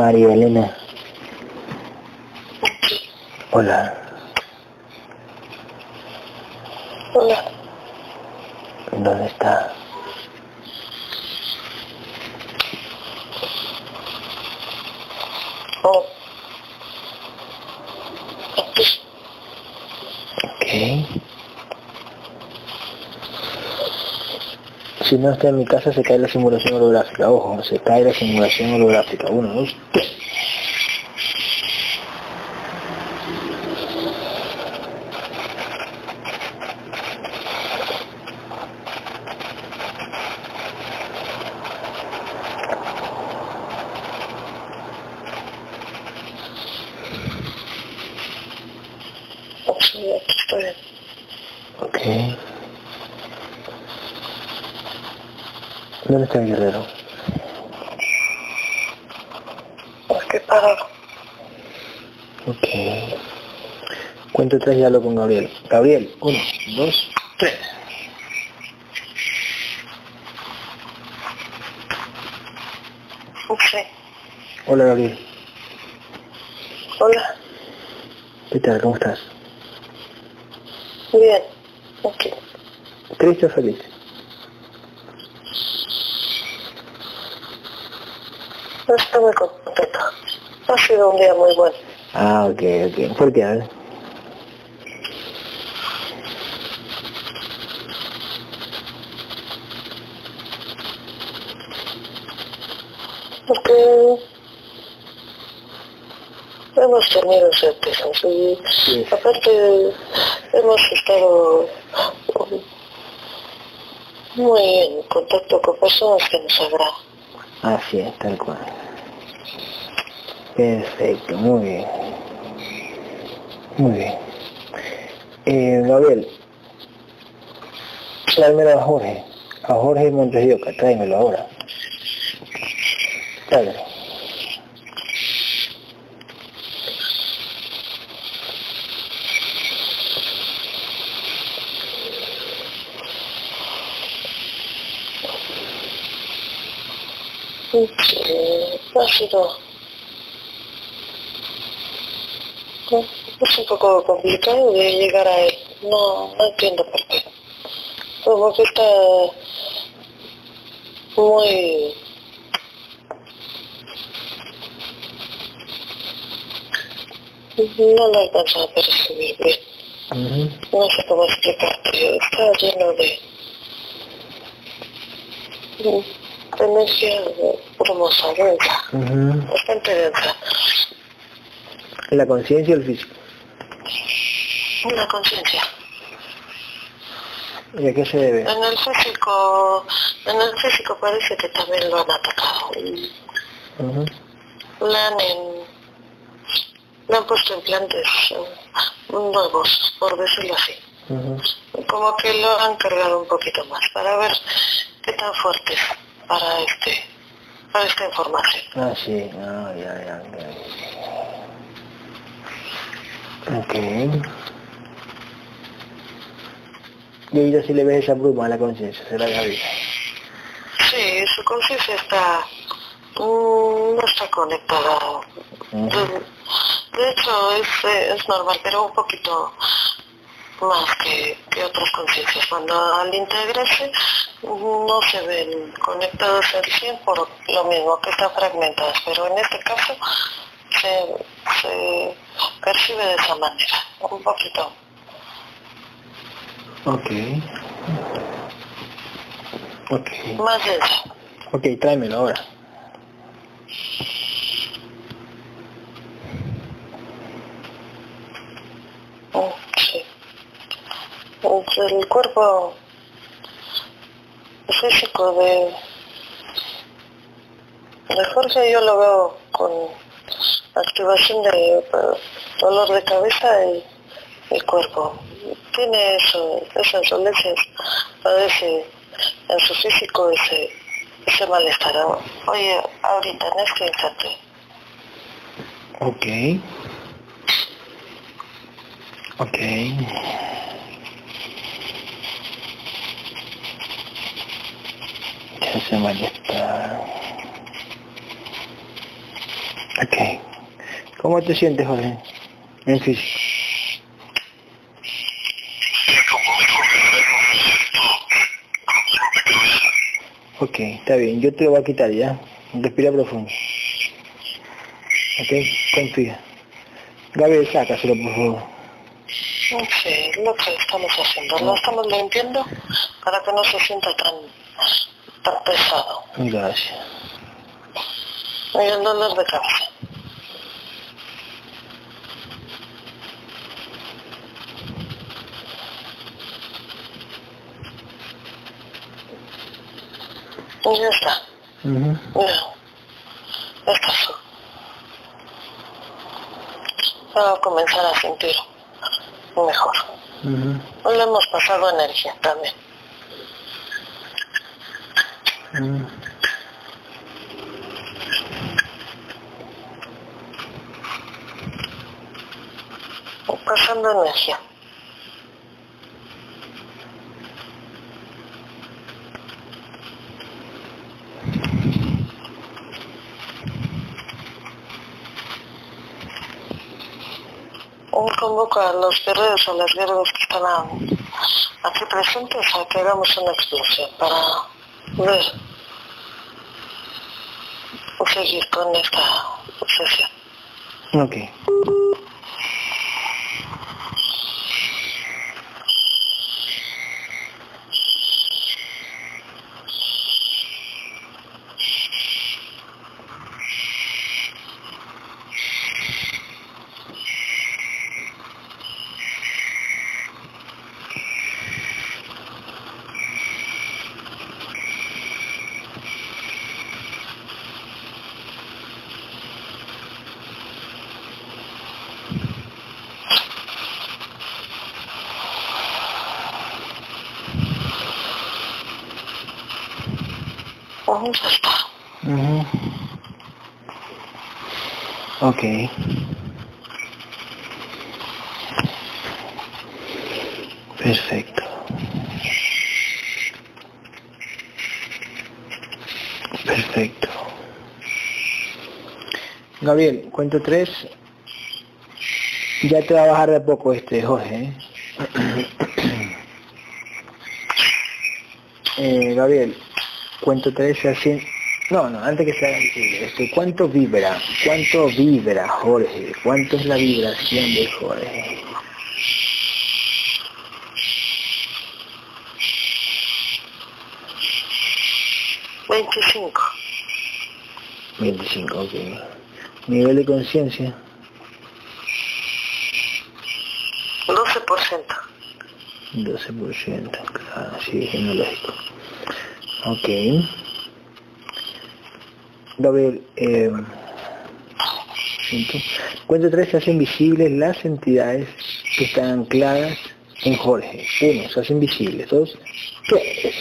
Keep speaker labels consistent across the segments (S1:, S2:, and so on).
S1: María Elena. No está en mi casa se cae la simulación holográfica. Ojo, se cae la simulación holográfica. Uno, dos, tres.
S2: Sí, aquí estoy.
S1: Ok. ¿Dónde está el guerrero?
S2: Aquí parado.
S1: Ok. Cuento tres y hablo con Gabriel. Gabriel, uno, dos, tres.
S2: Sí.
S1: Hola Gabriel.
S2: Hola.
S1: ¿Qué tal? ¿Cómo estás?
S2: Bien. Aquí.
S1: ¿Triste o feliz?
S2: Estoy muy contenta. Ha sido un día muy bueno.
S1: Ah, ok, ok. ¿Por qué?
S2: Porque hemos tenido certezas y
S1: Sí.
S2: aparte hemos estado muy en contacto con personas que nos agradan.
S1: Así es, tal cual. Perfecto, muy bien. Muy bien. Eh, Gabriel, tráemelo a Jorge. A Jorge Montes de Oca, tráemelo ahora. Tráemelo.
S2: Eh, ha sido es un poco complicado de llegar a él. No, no entiendo por qué. Como que está muy no lo alcanza a percibir bien. No sé cómo explicarte. Está lleno de de energía hermosa, densa,
S1: Ujú.
S2: bastante densa.
S1: La conciencia y el físico.
S2: Una conciencia.
S1: ¿Y a qué se debe?
S2: En el físico, en el físico parece que también lo han atacado.
S1: Ujú.
S2: Le han, en- le han puesto implantes eh, nuevos, por decirlo así.
S1: Ujú.
S2: Como que lo han cargado un poquito más para ver qué tan fuerte es para este, para esta información.
S1: Ah, sí. Ah, ya, ya, ya. Ok. Y ahorita si le ves esa bruma a la conciencia, será Gabriel.
S2: Sí, su conciencia está, mm, no está conectada. De, de hecho, es, eh, es normal, pero un poquito más que, que otras conciencias. Cuando al integrarse no se ven conectados al 100 por lo mismo que están fragmentadas, pero en este caso se, se percibe de esa manera, un poquito.
S1: Ok. Ok.
S2: Más densa.
S1: Ok, tráemelo ahora.
S2: Sí. Pues el cuerpo físico de, de Jorge yo lo veo con activación de dolor de cabeza y, y cuerpo. Tiene eso, esas dolencias, padece en su físico ese, ese malestar. Oye, ahorita en este instante,
S1: Ok. Ok. Ya se malestar. Ok. ¿Cómo te sientes, Jorge? En físico. Ok, está bien. Yo te lo voy a quitar ya. Respira profundo. Ok, confía. Gabriel, sácaselo, por favor.
S2: Sí, lo que estamos haciendo. Lo estamos limpiando para que no se sienta tan, tan pesado.
S1: Gracias.
S2: Y el dolor de cabeza. Ya está.
S1: Ujú.
S2: Ya. Está así. Ahora comenzar a sentir mejor.
S1: Ujú.
S2: Le hemos pasado energía también. Pasando energía. Un convoco a los guerreros, a las guerreras que están aquí presentes a que hagamos una explosión para ver seguir con esta sesión.
S1: Ok.
S2: Ujú, ya está.
S1: Ujú. Ok. Perfecto. Perfecto. Gabriel, cuento tres. Ya te va a bajar de poco este, Jorge. ¿eh? Eh, Gabriel, cuento tres así. No, no, antes que sea. Este, ¿Cuánto vibra? ¿Cuánto vibra, Jorge? ¿Cuánto es la vibración de Jorge?
S2: Veinticinco.
S1: 25, ok. Nivel de conciencia,
S2: 12%.
S1: 12%. Claro, sí, es lógico. Ok. Gabriel, eh, cuento tres se hacen visibles las entidades que están ancladas en Jorge. Uno, se hacen visibles. Dos, tres.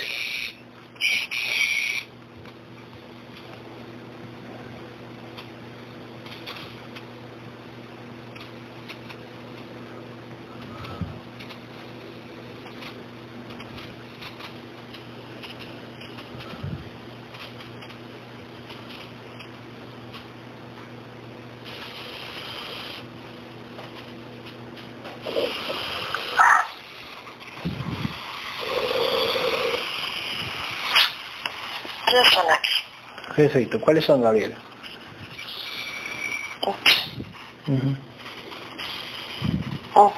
S2: Ya están aquí.
S1: Perfecto. ¿Cuáles son, Gabriel? Ujú.
S2: Oh.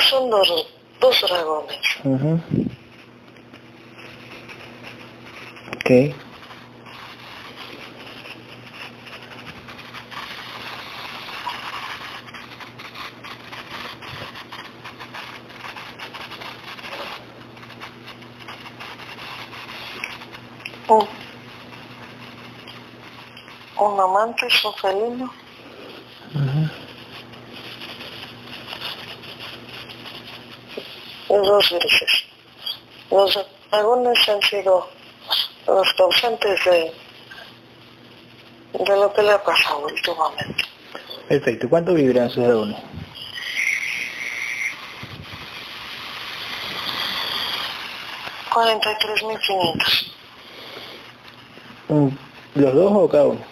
S2: Son dos, dos dragones.
S1: Ujú. Ok.
S2: Un, un felino.
S1: Ujú.
S2: y dos grises. Los dragones han sido los causantes de, de lo que le ha pasado últimamente.
S1: Perfecto. ¿Cuánto vibran sus dragones?
S2: Cuarenta y tres mil quinientos.
S1: Mm, ¿Los dos o cada uno?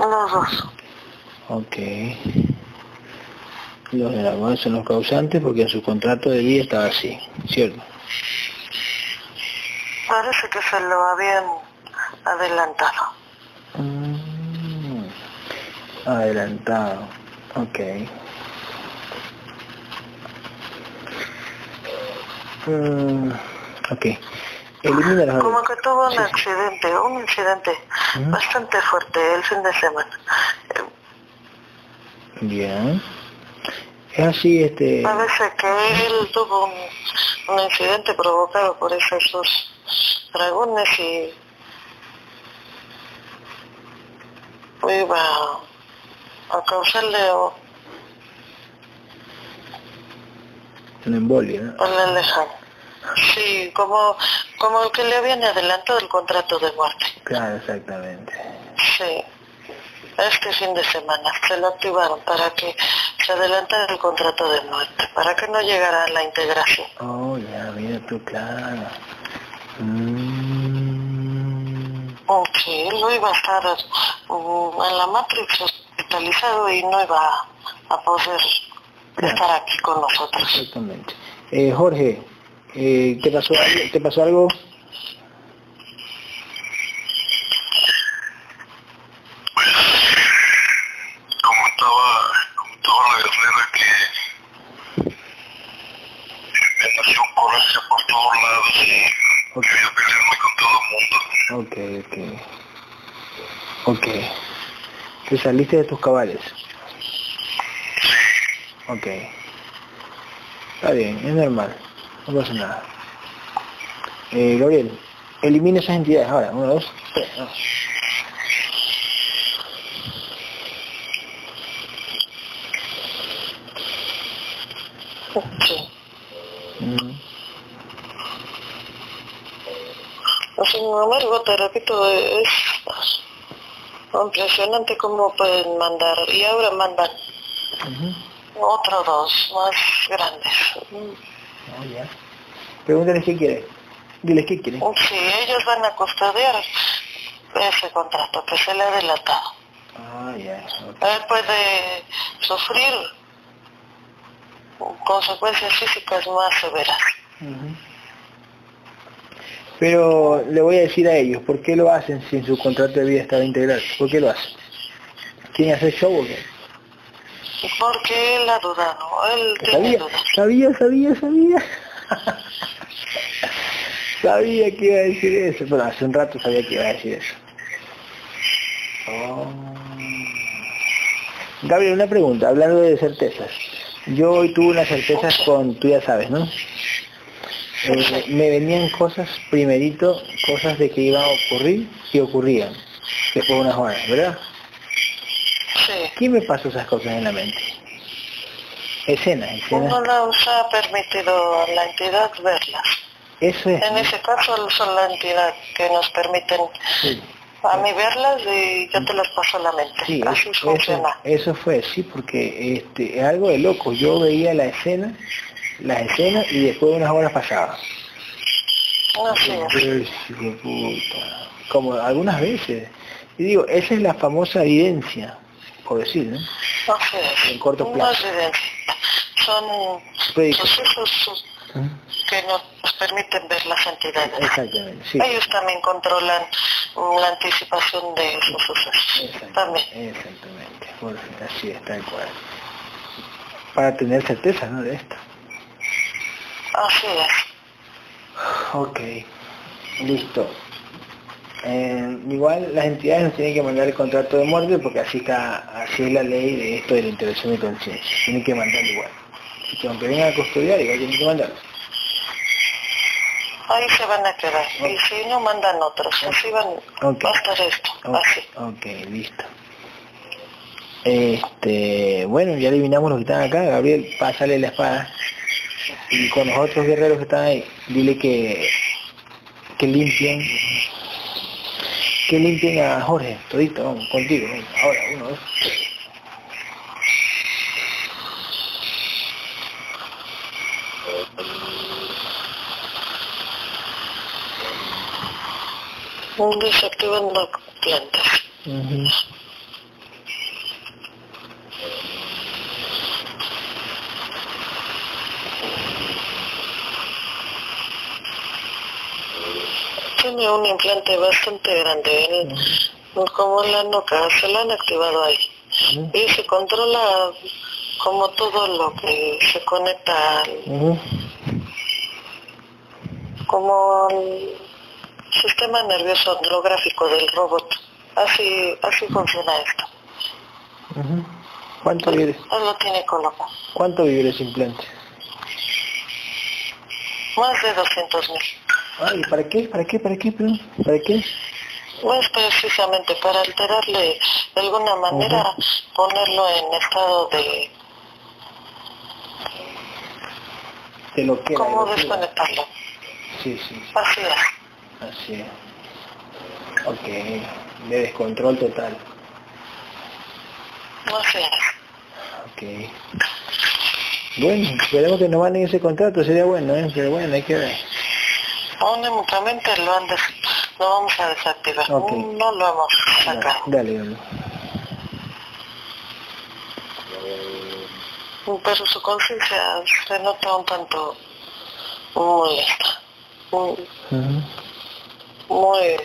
S2: Los dos.
S1: Ok. Los de la son los causantes porque en su contrato de vida estaba así, ¿cierto?
S2: Parece que se lo habían adelantado.
S1: Mm, adelantado, ok. Mm, ok. Elimina
S2: Como que tuvo un
S1: Sí, sí.
S2: accidente, un incidente bastante fuerte el fin de semana.
S1: Bien. Es así, este...
S2: Parece que él tuvo un, un incidente provocado por esos dragones y iba a causarle o,
S1: Un embolio, ¿no?
S2: o le alejan. Sí, como, como el que le habían adelantado el contrato de muerte.
S1: Claro, exactamente.
S2: Sí, este fin de semana se lo activaron para que se adelantara el contrato de muerte, para que no llegara a la integración.
S1: Oh, ya, mira tú, claro. Mm,
S2: Sí, no iba a estar mm, en la Matrix hospitalizado y no iba a poder
S1: Claro.
S2: estar aquí con nosotros.
S1: exactamente. Eh, Jorge, eh, ¿te, pasó ¿te pasó algo?
S3: estaba, como estaba la guerrera que me coraje por todos lados y
S1: Ok.
S3: quería pelearme con todo el mundo.
S1: Ok, ok. Ok. Te saliste de tus cabales. Ok. Está bien, es normal. No pasa nada. Eh, Gabriel, elimina esas entidades ahora. Uno, dos, tres. no.
S2: Sí.
S1: Mm,
S2: embargo, te repito, es impresionante cómo pueden mandar, y ahora mandan
S1: ujú.
S2: otros dos más grandes.
S1: Ya. Pregúntales qué quiere. Diles qué quiere.
S2: Sí, ellos van a custodiar ese contrato que se le ha adelantado.
S1: Ah, ya. ok.
S2: Él puede sufrir consecuencias físicas más severas.
S1: Ujú. Pero le voy a decir a ellos, ¿por qué lo hacen si en su contrato de vida estaba integral? ¿Por qué lo hacen? ¿Quieren hacer show o qué?
S2: Porque él ha dudado, él tiene
S1: Sabía,
S2: dudas.
S1: sabía, sabía, sabía. sabía que iba a decir eso. Bueno, hace un rato sabía que iba a decir eso. Oh. Gabriel, una pregunta, hablando de certezas. Yo hoy tuve unas certezas con, tú ya sabes, ¿no? Eh, me venían cosas, primerito, cosas de que iban a ocurrir y ocurrían después de unas horas, ¿verdad? ¿Quién me pasó esas cosas en la mente? Escenas, escenas.
S2: No nos ha permitido a la entidad verlas.
S1: Eso es.
S2: En ese caso son la entidad que nos permiten
S1: Sí,
S2: a mí verlas y yo te las paso a la mente.
S1: sí,
S2: Así
S1: eso,
S2: funciona.
S1: eso fue, sí, porque este, es algo de loco. Yo veía la escena, las escenas y después de unas horas pasaba.
S2: Así es.
S1: Ay, hijo de puta. Como algunas veces. Y digo, esa es la famosa evidencia, por decir, ¿no? En corto plazo.
S2: Son
S1: Predicción.
S2: sucesos que nos permiten ver las entidades.
S1: Exactamente, sí.
S2: Ellos también controlan la anticipación de esos sucesos. También.
S1: Exactamente, así es, tal cual. Para tener certeza, ¿no? De esto.
S2: Así es.
S1: Ok, listo. Eh, igual las entidades nos tienen que mandar el contrato de muerte porque así está, así es la ley de esto de la intervención de conciencia. Tienen que mandarlo igual. Así que aunque vengan a custodiar, igual tienen que mandarlo.
S2: Ahí se van a quedar. Y si no, mandan otros. Así van
S1: Ok.
S2: va a estar esto. Así.
S1: ok, listo. Este, bueno, ya eliminamos los que están acá. Gabriel, pásale la espada. Y con los otros guerreros que están ahí, dile que, que limpien. Que limpien a Jorge, todito, vamos, contigo. ahora, uno, dos. tres.
S2: Desactivando plantas.
S1: Ujú.
S2: Tiene un implante bastante grande, como la nuca, se lo han activado ahí. Y se controla como todo lo que se conecta al, como el sistema nervioso andrográfico del robot. Así, así funciona esto.
S1: ¿Cuánto vive?
S2: Lo tiene colocado.
S1: ¿Cuánto vive ese implante?
S2: Más de 200 mil.
S1: Ay, ¿para qué? ¿Para qué? ¿Para qué? ¿Para qué?
S2: No es precisamente para alterarle de alguna manera, ponerlo en estado de...
S1: De lo que
S2: ¿Cómo desconectarlo?
S1: Sí, sí.
S2: Así es.
S1: Así es. Ok. De descontrol total.
S2: Así es.
S1: Ok. Bueno, esperemos que nos manden ese contrato, sería bueno, ¿eh? Pero bueno, hay que ver.
S2: Únicamente lo, han des... lo vamos a desactivar.
S1: Ok.
S2: No lo hemos sacado.
S1: Dale, dale.
S2: Pero su conciencia se nota un tanto molesta. Muy, muy,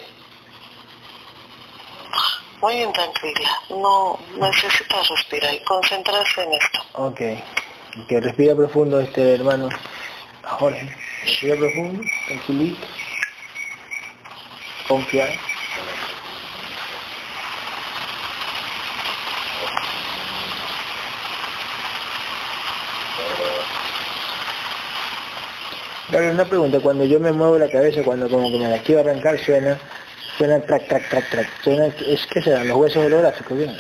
S2: muy intranquila. No necesita respirar y concentrarse en esto.
S1: Ok. Que respira profundo este hermano. Jorge. Respira profundo, tranquilito. Confiar. Claro, una pregunta, cuando yo me muevo la cabeza, cuando como que me la quiero arrancar, suena, suena track, track, track, track, suena, es que se dan los huesos holográficos, ¿bien?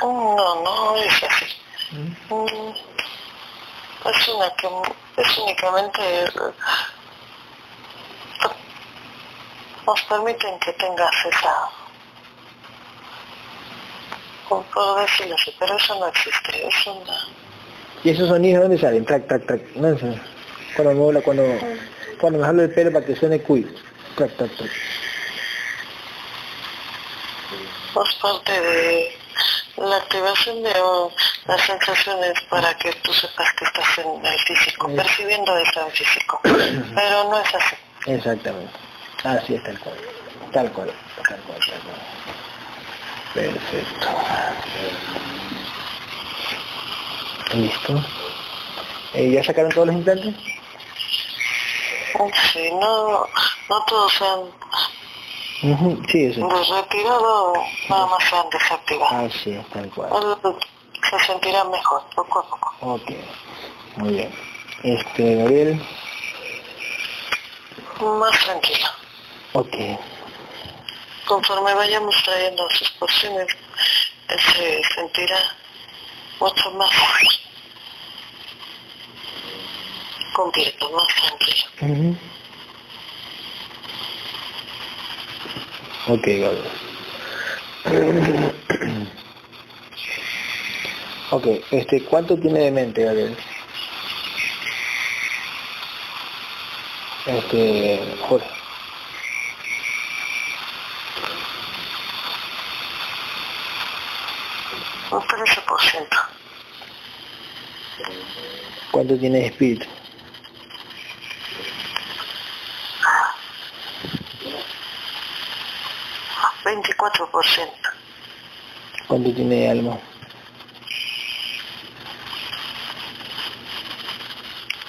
S2: No, no es así. Mm, Es, una que, es únicamente... Nos permiten que tengas esa... como puedo decirlo así, pero eso no existe. Es una...
S1: ¿Y esos sonidos dónde salen? Track, track, track. No sé. Cuando me habla, cuando, cuando me jalo el pelo para que suene cuy. Track, track, track.
S2: Es parte de la activación de oh, las sensaciones para que tú sepas que estás en el físico, percibiendo eso en físico. Pero no es así.
S1: Exactamente. Así es tal cual. Tal cual. Tal cual, tal cual. Perfecto. Listo. Eh, ¿Ya sacaron todos los implantes?
S2: Sí, no, no todos se
S1: Ujú, Sí,
S2: nada más se han desactivado.
S1: Así es, tal cual.
S2: Se sentirá mejor, poco a poco.
S1: Ok. Muy bien. Este, Gabriel.
S2: Más tranquilo.
S1: Ok.
S2: Conforme vayamos trayendo sus porciones, él se sentirá mucho más completo, más tranquilo.
S1: Ujú. Ok, Gabriel. ok, este, ¿cuánto tiene de mente, Gabriel? Este, Jorge.
S2: Un 13%.
S1: ¿Cuánto tiene de espíritu?
S2: Veinticuatro por ciento.
S1: ¿Cuánto tiene de alma?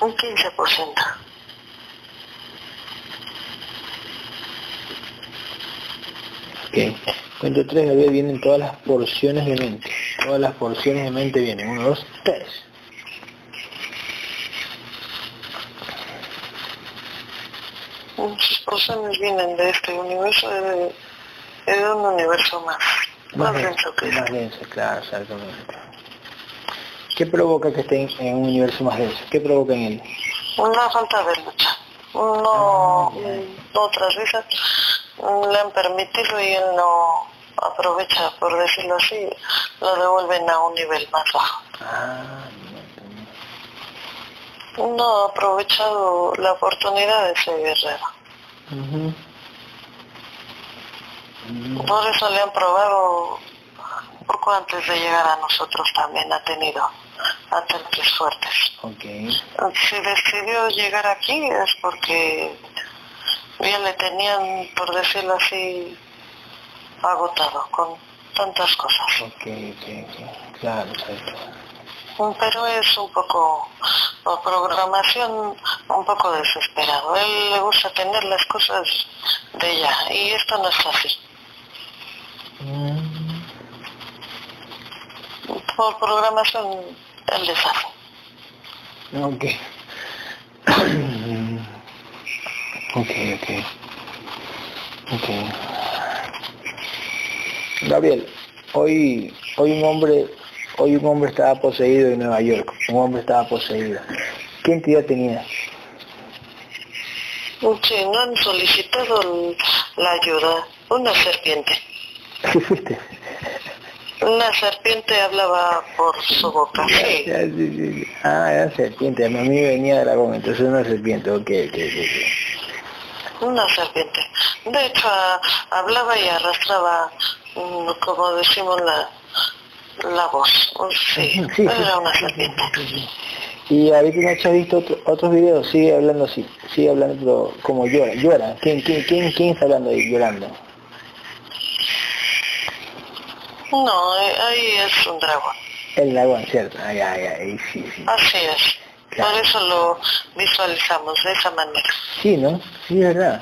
S2: Un quince por ciento.
S1: Ok. Cuento tres, Gabriel, vienen todas las porciones de mente. Todas las porciones de mente vienen. Uno, dos, tres.
S2: Sus porciones vienen de este universo, de, de un universo más, más denso que
S1: Más denso, claro, exactamente. ¿Qué provoca que esté en, un universo más denso? ¿Qué provoca en él?
S2: Una falta de lucha. No, mm, otras veces le han permitido y él no aprovecha, por decirlo así, lo devuelven a un nivel más bajo.
S1: Ah,
S2: No ha aprovechado la oportunidad de ser guerrero.
S1: Ujú.
S2: Por eso le han probado poco antes de llegar a nosotros también ha tenido ataques fuertes.
S1: Ok.
S2: Si decidió llegar aquí es porque ya le tenían, por decirlo así, agotado con tantas cosas.
S1: Claro,
S2: Pero es un poco, por programación, un poco desesperado. A él le gusta tener las cosas de ella y esto no es así. Por programación, deshace.
S1: Ok. ok, ok. Ok. Gabriel, hoy, hoy un hombre, hoy un hombre estaba poseído en Nueva York, un hombre estaba poseído. ¿Qué entidad tenía?
S2: Sí, no han solicitado la ayuda. Una serpiente.
S1: ¿Qué fuiste?
S2: Una serpiente hablaba por su boca, sí.
S1: Ah, era serpiente. A mí venía dragón, entonces una serpiente. Ok, ok,
S2: ok. Una serpiente. De hecho, hablaba y arrastraba Mm, como decimos la, la voz. Sí, era una serpiente.
S1: Y ahorita ha visto otros videos, sigue hablando así, sigue hablando como llora, llora. ¿Quién, quién, quién, quién está hablando ahí, llorando?
S2: No, ahí es un dragón.
S1: El dragón, cierto. Ay, ay, sí, sí.
S2: Así es. Por eso lo visualizamos de esa manera.
S1: Sí, ¿no? Sí, es verdad.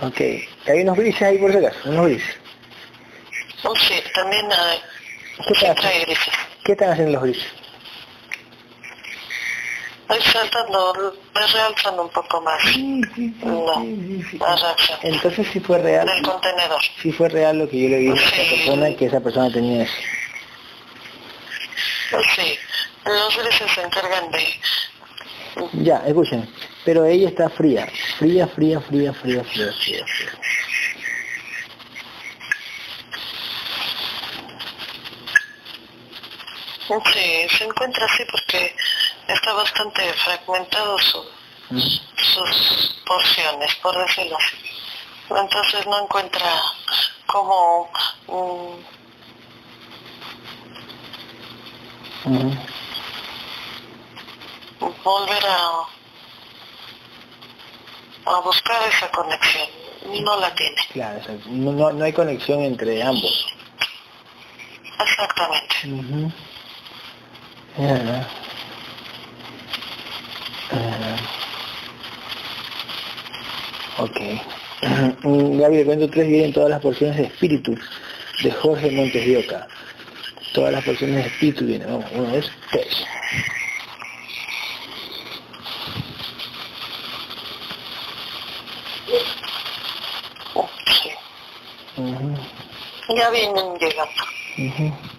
S1: Ok. Hay unos grises ahí por si acaso, unos grises.
S2: Oh, sí, también hay.
S1: ¿Qué, están? ¿Qué están haciendo los grises?
S2: Estoy saltando, me realzan un poco más. Sí, sí, sí, no,
S1: Entonces sí fue real.
S2: Del contenedor.
S1: Sí fue real lo que yo le dije a esa persona, que esa persona tenía eso.
S2: Sí, los grises se encargan de...
S1: Ya, escuchen, pero ella está fría, fría, fría, fría, fría, fría, fría. fría.
S2: Sí, se encuentra así porque está bastante fragmentado su, sus porciones, por decirlo así. Entonces no encuentra cómo volver a, a buscar esa conexión. No la tiene.
S1: Claro, no, no hay conexión entre ambos.
S2: Exactamente.
S1: Yeah. Ok. Gaby, cuento tres vienen todas las porciones de espíritu de Jorge Montes de Oca. Todas las porciones de espíritu vienen. Vamos, uno, dos, tres.
S2: Ya vienen llegando.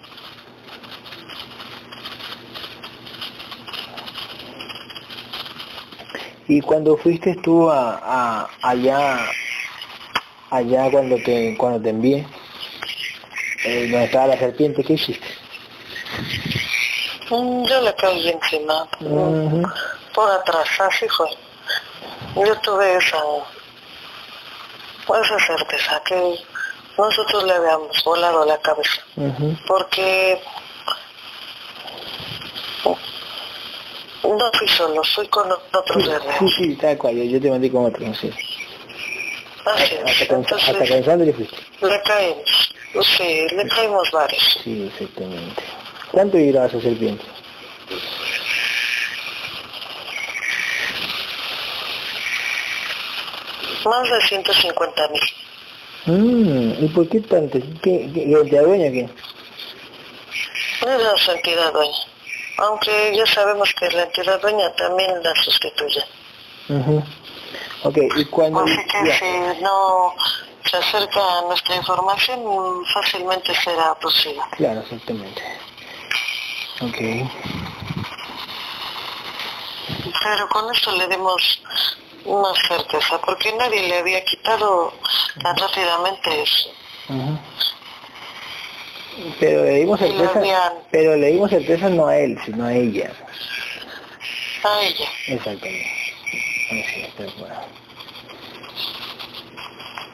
S1: Y cuando fuiste tú a, a, allá, allá cuando te, cuando te envié, eh, donde estaba la serpiente, ¿qué hiciste?
S2: Mm, yo le caí encima, por atrás, así fue. Yo tuve esa, esa certeza que nosotros le habíamos volado la cabeza, porque No fui solo, fui con otros
S1: sí, Sí, sí, tal cual, yo, te mandé con otros, sí.
S2: Así
S1: es. Hasta, hasta cansando le fuiste.
S2: Le caímos, sí, le caímos varios.
S1: Sí, exactamente. ¿Cuánto vivirá esa serpiente?
S2: Más de 150 mil.
S1: Mm, ¿Y por qué tanto? ¿Qué, qué, qué, ¿Te dueña qué?
S2: Es la entidad dueña aunque ya sabemos que la entidad dueña también la sustituye.
S1: Uh Ok, y cuando...
S2: Así que si no se acerca a nuestra información, fácilmente será posible.
S1: Claro, exactamente. Ok.
S2: Pero con esto le dimos una certeza, porque nadie le había quitado tan rápidamente eso.
S1: Pero le dimos certeza, pero le dimos certeza no a él, sino a ella.
S2: A ella.
S1: Exactamente.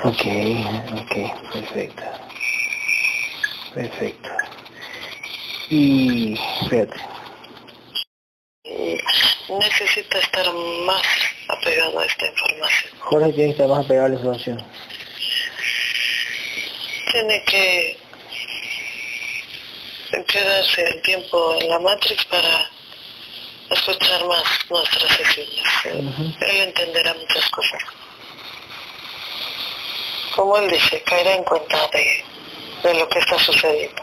S1: Ok, ok, perfecto. Perfecto. Y, espérate.
S2: Necesita estar más apegado apegado a esta información.
S1: Jorge tiene que estar más apegado a la información.
S2: Tiene que quedarse el tiempo en la Matrix para escuchar más nuestras sesiones. Él entenderá muchas cosas. Como él dice, caerá en cuenta de, de lo que está sucediendo.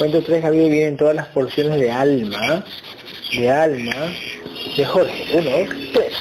S1: Cuento 3, Javier, vienen todas las porciones de alma, de alma, de Jorge. Uno, tres.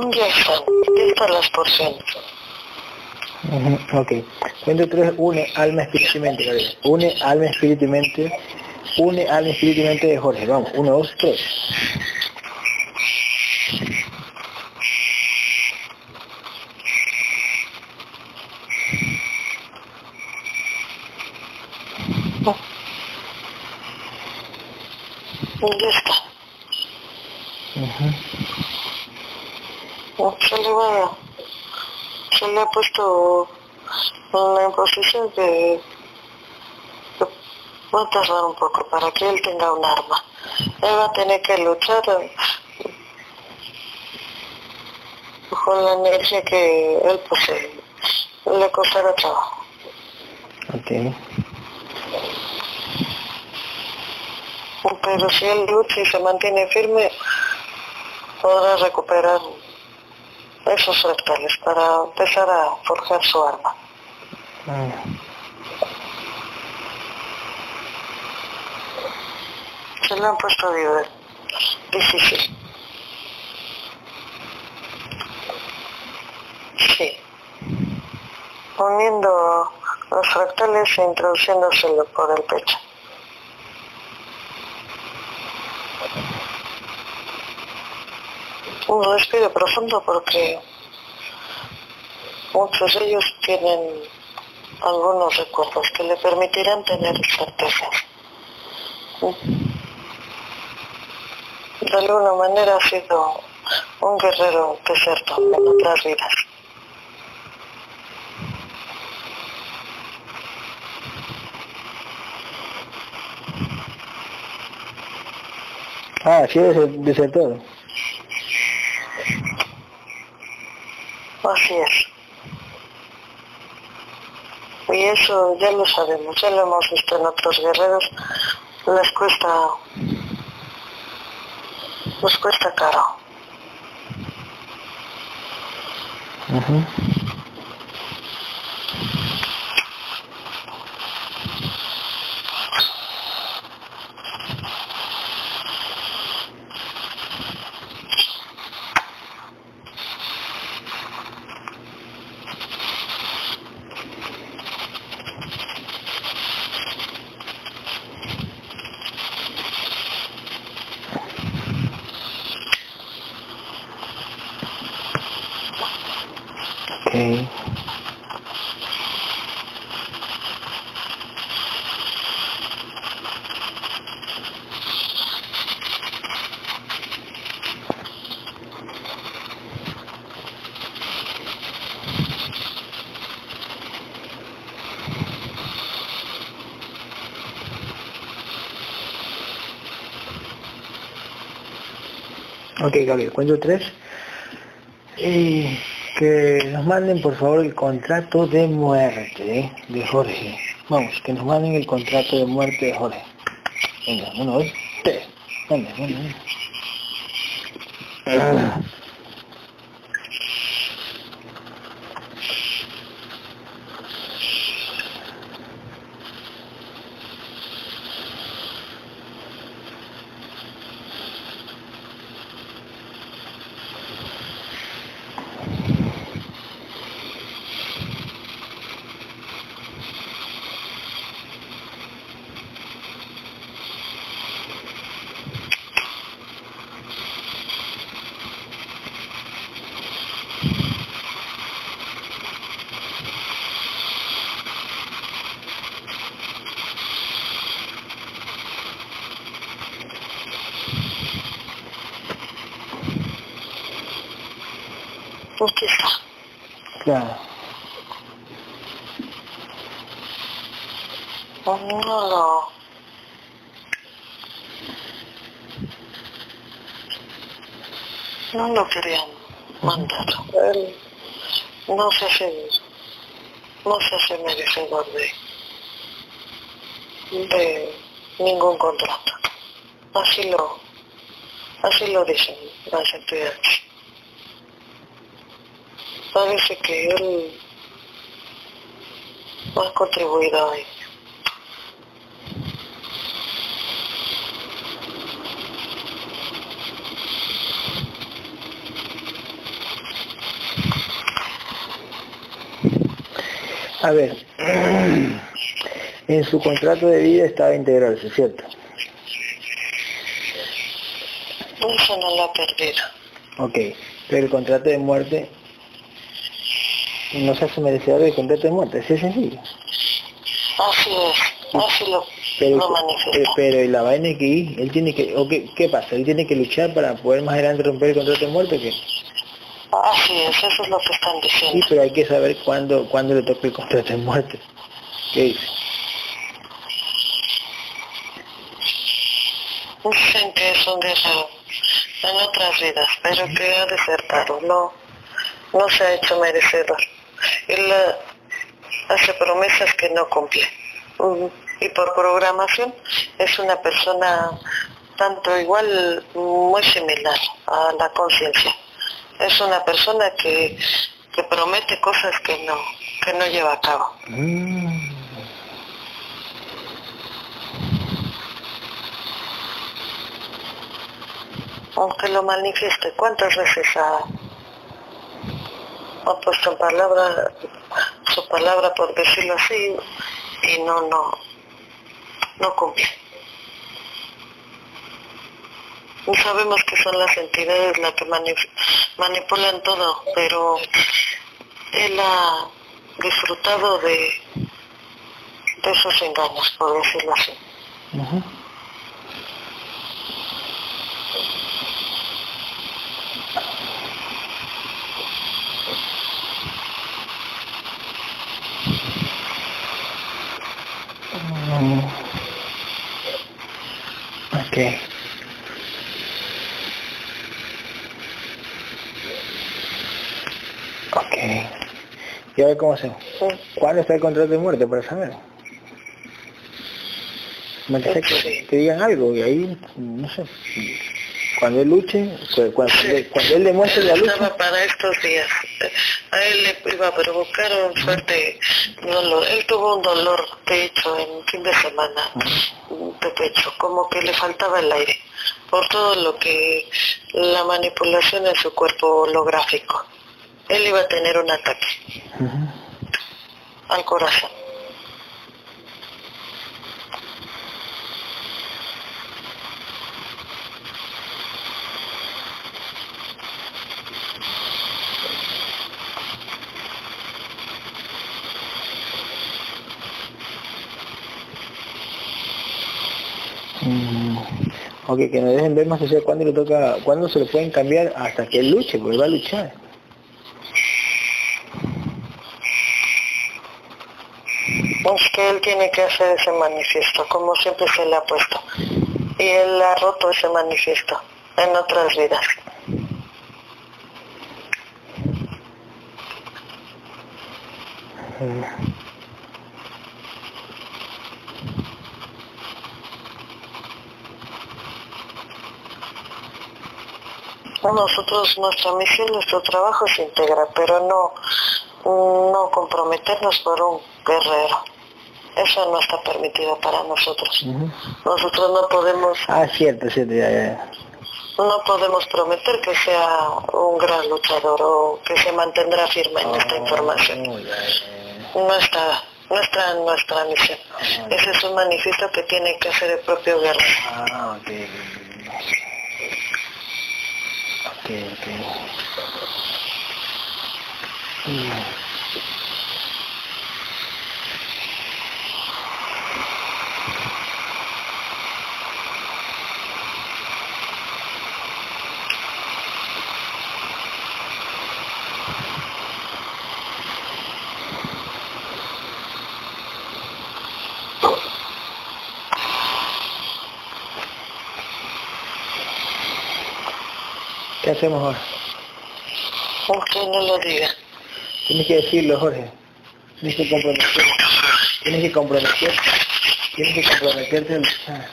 S1: Ya están, están las porciones. ok. Cuento tres, une alma, espíritu y mente. Une alma, espíritu y mente. Une alma, espíritu y mente de Jorge. Vamos, uno, dos, tres.
S2: Ya está. Se le va se le ha puesto en que va a tardar un poco para que él tenga un arma. Él va a tener que luchar con la energía que él posee. Le costará trabajo.
S1: Ok.
S2: Pero si él lucha y se mantiene firme, podrá recuperar esos fractales para empezar a forjar su arma. Se le han puesto difícil. Sí. Uniendo los fractales e introduciéndoselo por el pecho. un respiro profundo porque muchos de ellos tienen algunos recuerdos que le permitirán tener certeza. De alguna manera ha sido un guerrero desierto en otras vidas.
S1: Ah, sí, es desertor.
S2: Así es. Y eso ya lo sabemos, ya lo hemos visto en otros guerreros. Les cuesta, les cuesta caro.
S1: Ok, Gabriel, cuento tres. Y que nos manden por favor el contrato de muerte ¿eh? de Jorge. Vamos, que nos manden el contrato de muerte de Jorge. Venga, uno, dos, tres. Venga, venga, venga. Ah. Claro.
S2: No lo... No lo querían mandar. Él no se hace, no se hace merecedor de, de ningún contrato. Así lo, así lo dicen las entidades parece que él ha contribuido a ello.
S1: A ver, en su contrato de vida estaba integrarse, ¿cierto?
S2: Eso no lo ha perdido.
S1: Ok, pero el contrato de muerte no se hace merecedor de contrato de muerte, así es sencillo.
S2: Así es, así lo,
S1: Pero,
S2: lo
S1: eh,
S2: manifiesta.
S1: pero la vaina es que ir, él tiene que, o qué, ¿qué pasa? Él tiene que luchar para poder más adelante romper el contrato de muerte, ¿o ¿qué?
S2: Así es, eso es lo que están
S1: Sí,
S2: diciendo.
S1: pero hay que saber cuándo, cuándo le toca el contrato de muerte. ¿Qué dice?
S2: Dicen que es un guerrero en otras vidas, pero que ha desertado, no, no se ha hecho merecedor. Él eh, hace promesas que no cumple. Mm, Y por programación es una persona tanto igual, muy similar a la conciencia. Es una persona que, que promete cosas que no, que no lleva a cabo.
S1: Mm.
S2: aunque lo manifieste, ¿cuántas veces ha, ha puesto palabra su palabra, por decirlo así, y no, no, no cumple? Sabemos que son las entidades las que manip- manipulan todo, pero él ha disfrutado de, de esos engaños, por decirlo así.
S1: Ok. Ok. Y a ver cómo hacemos.
S2: Sí.
S1: ¿Cuándo está el contrato de muerte para saber? Me que,
S2: Sí.
S1: que digan algo y ahí, no sé, cuando él luche, cu- cuando,
S2: Sí.
S1: cuando él demuestre la lucha,
S2: Estaba para estos días. A él le iba a provocar un fuerte dolor. Él tuvo un dolor, de hecho, en fin de semana de pecho, como que le faltaba el aire, por todo lo que la manipulación en su cuerpo holográfico. Él iba a tener un ataque al corazón.
S1: Mm. Ok, que nos dejen ver más allá cuándo le toca, cuándo se lo pueden cambiar hasta que él luche, porque va a luchar.
S2: Pues que él tiene que hacer ese manifiesto, como siempre se le ha puesto. Y él ha roto ese manifiesto en otras vidas. Mm. Nosotros, nuestra misión, nuestro trabajo se integra, pero no, no comprometernos por un guerrero. Eso no está permitido para nosotros. Nosotros no podemos...
S3: Ah, cierto, cierto, ya, ya.
S2: No podemos prometer que sea un gran luchador o que se mantendrá firme en esta oh, información. No está, no está en nuestra misión. Ah, Ese es un manifiesto que tiene que hacer el propio guerrero.
S3: Ah, ok. Ok, ok. Mm. ¿Qué hacemos ahora?
S2: Usted no lo diga.
S3: Tienes que decirlo, Jorge. Tienes que comprometerte. Tienes que comprometerte. Tienes que comprometerte a luchar.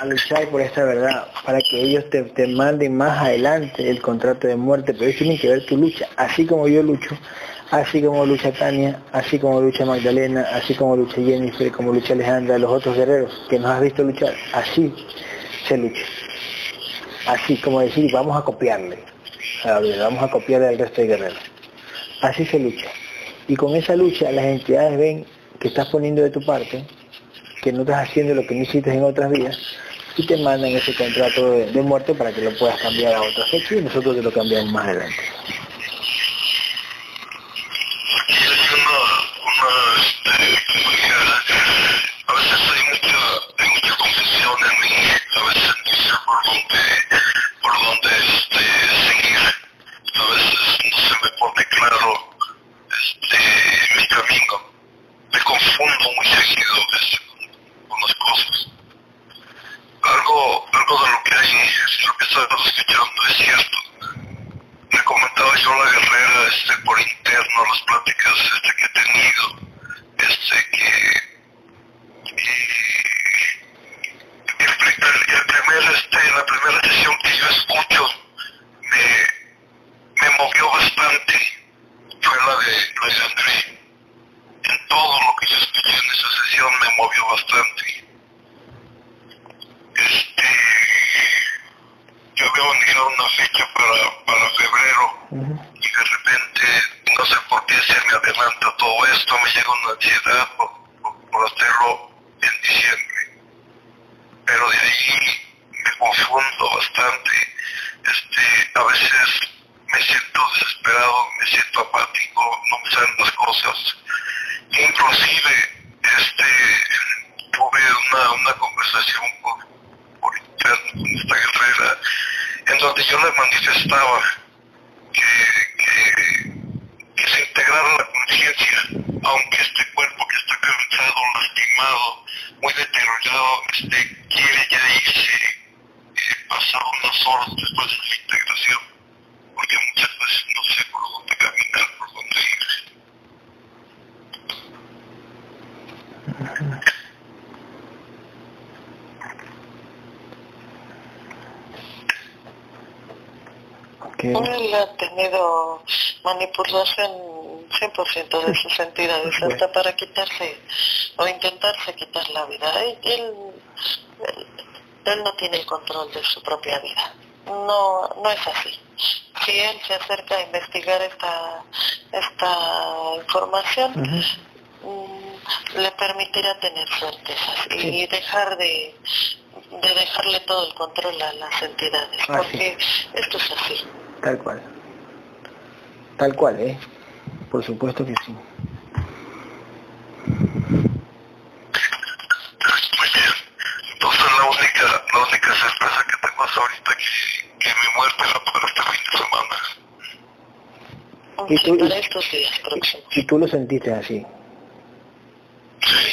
S3: A luchar por esta verdad. Para que ellos te, te manden más adelante el contrato de muerte. Pero ellos tienen que ver tu lucha. Así como yo lucho. Así como lucha Tania. Así como lucha Magdalena. Así como lucha Jennifer. Como lucha Alejandra. Los otros guerreros que nos has visto luchar. Así se lucha así como decir, vamos a copiarle, vamos a copiarle al resto de guerreros. Así se lucha. Y con esa lucha las entidades ven que estás poniendo de tu parte, que no estás haciendo lo que no hiciste en otras vías, y te mandan ese contrato de, muerte para que lo puedas cambiar a otra fecha y nosotros te lo cambiamos más adelante.
S2: Manipulación 100% de sus entidades, hasta para quitarse o intentarse quitar la vida. Él, él, no tiene el control de su propia vida. No, no es así. Si él se acerca a investigar esta, esta información, mm, le permitirá tener certezas y dejar de, de dejarle todo el control a las entidades, porque esto es así.
S3: Tal cual. Tal cual, ¿eh? Por supuesto que sí.
S1: Entonces la única, la única certeza que tengo es ahorita que, que mi muerte va para este fin de semana.
S2: ¿Y tú.
S3: ¿Y tú lo sentiste así?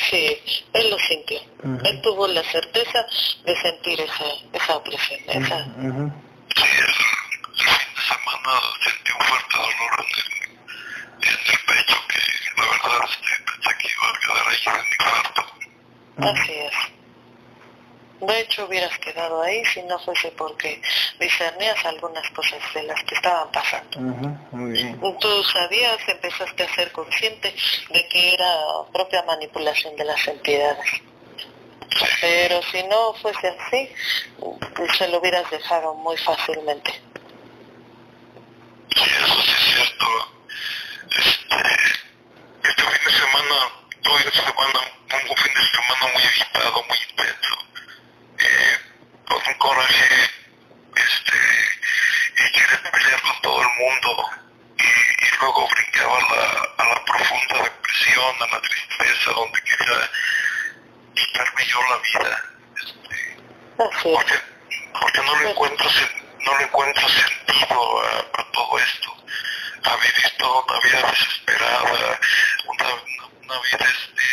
S2: Sí, él lo sintió. Él tuvo la certeza de sentir esa, esa opresión, esa...
S1: Sí, semana sentí un fuerte dolor en el, en el pecho que la verdad
S3: este, pensé que iba a quedar ahí en mi cuarto.
S2: Así es. De hecho, hubieras quedado ahí si no fuese porque discernías algunas cosas de las que estaban pasando.
S1: muy bien.
S2: Tú sabías, empezaste a ser consciente de que era propia manipulación de las entidades. Pero si no fuese así, se lo hubieras dejado muy fácilmente.
S3: Sí, eso sí es cierto. Este, este fin de semana, todo fin de semana, un fin de semana muy agitado, muy intenso. Eh, con un coraje, este, y querer pelear con todo el mundo. Y, y luego brincaba a la, a la profunda depresión, a la tristeza, donde quería quitarme yo la vida. Este, porque, porque no le encuentro sen- no le encuentro sentido a, a todo esto a vivir toda una vida desesperada una, una, vida este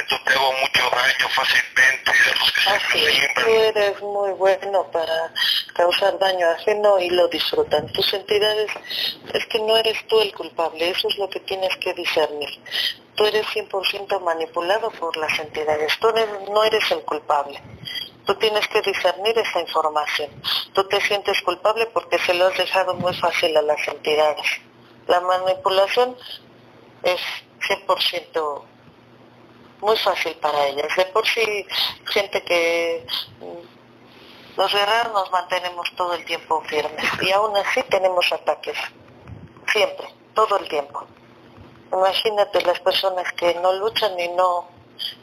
S3: en donde hago mucho daño fácilmente a los que se
S2: Así
S3: me
S2: es. Tú eres muy bueno para causar daño ajeno y lo disfrutan. Tus entidades, es que no eres tú el culpable, eso es lo que tienes que discernir. Tú eres 100% manipulado por las entidades, tú eres- no eres el culpable. Tú tienes que discernir esa información. Tú te sientes culpable porque se lo has dejado muy fácil a las entidades. La manipulación es 100% muy fácil para ellas. De por sí, gente que mm, los guerreros nos mantenemos todo el tiempo firmes y aún así tenemos ataques. Siempre, todo el tiempo. Imagínate las personas que no luchan y no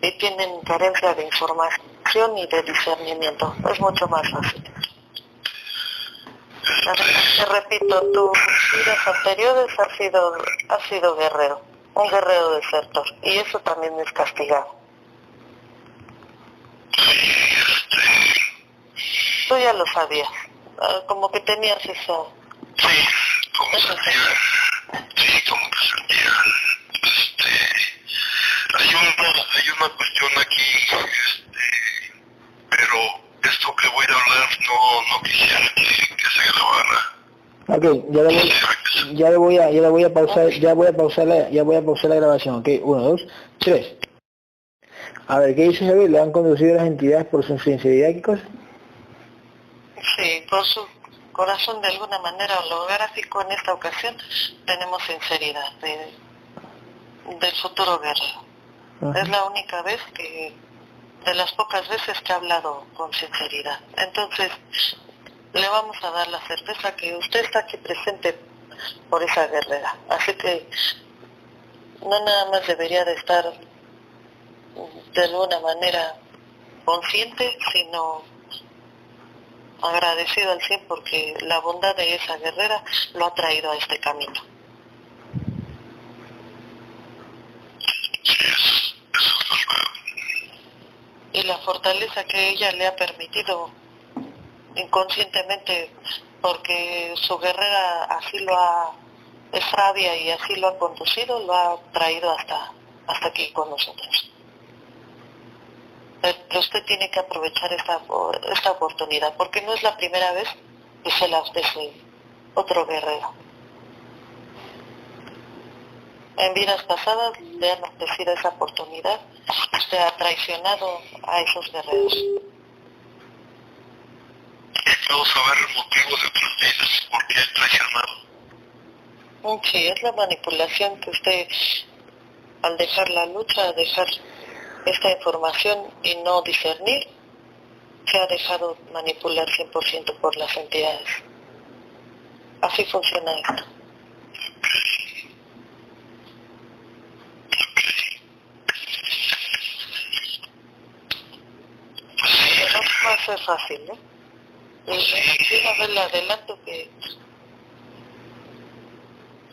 S2: y tienen carencia de información y de discernimiento. Es mucho más fácil. Te repito, tus vidas anteriores has sido, has sido guerrero, un guerrero desertor, y eso también es castigado. Tú ya lo sabías, ah, como que tenías esa...
S3: sí como sí como que sentía este hay una hay una cuestión aquí este pero esto que voy a hablar no no quisiera que, que se grabara
S1: Ok, ya le voy, ya le voy a, ya le voy a pausar, ya voy a pausar la, ya voy a pausar la grabación, ok, uno, dos, tres. A ver, ¿qué dice Javier? ¿Le han conducido las entidades por su sinceridad? ¿Qué cosa?
S2: Sí, por su corazón de alguna manera holográfico en esta ocasión tenemos sinceridad de, del futuro guerrero.
S1: Ajá.
S2: Es la única vez que, de las pocas veces que ha hablado con sinceridad. Entonces, le vamos a dar la certeza que usted está aquí presente por esa guerrera. Así que no nada más debería de estar de alguna manera consciente, sino agradecido al 100 porque la bondad de esa guerrera lo ha traído a este camino. Y la fortaleza que ella le ha permitido inconscientemente porque su guerrera así lo ha es sabia y así lo ha conducido lo ha traído hasta hasta aquí con nosotros. Pero usted tiene que aprovechar esta esta oportunidad porque no es la primera vez que se la ofrece otro guerrero en vidas pasadas le han ofrecido esa oportunidad usted ha traicionado a esos guerreros
S3: puedo saber el motivo de otras vidas por qué he traicionado
S2: Sí, es la manipulación que usted, al dejar la lucha, al dejar esta información y no discernir, se ha dejado manipular 100% por las entidades. Así funciona esto. No va a ser fácil, una vez le adelanto que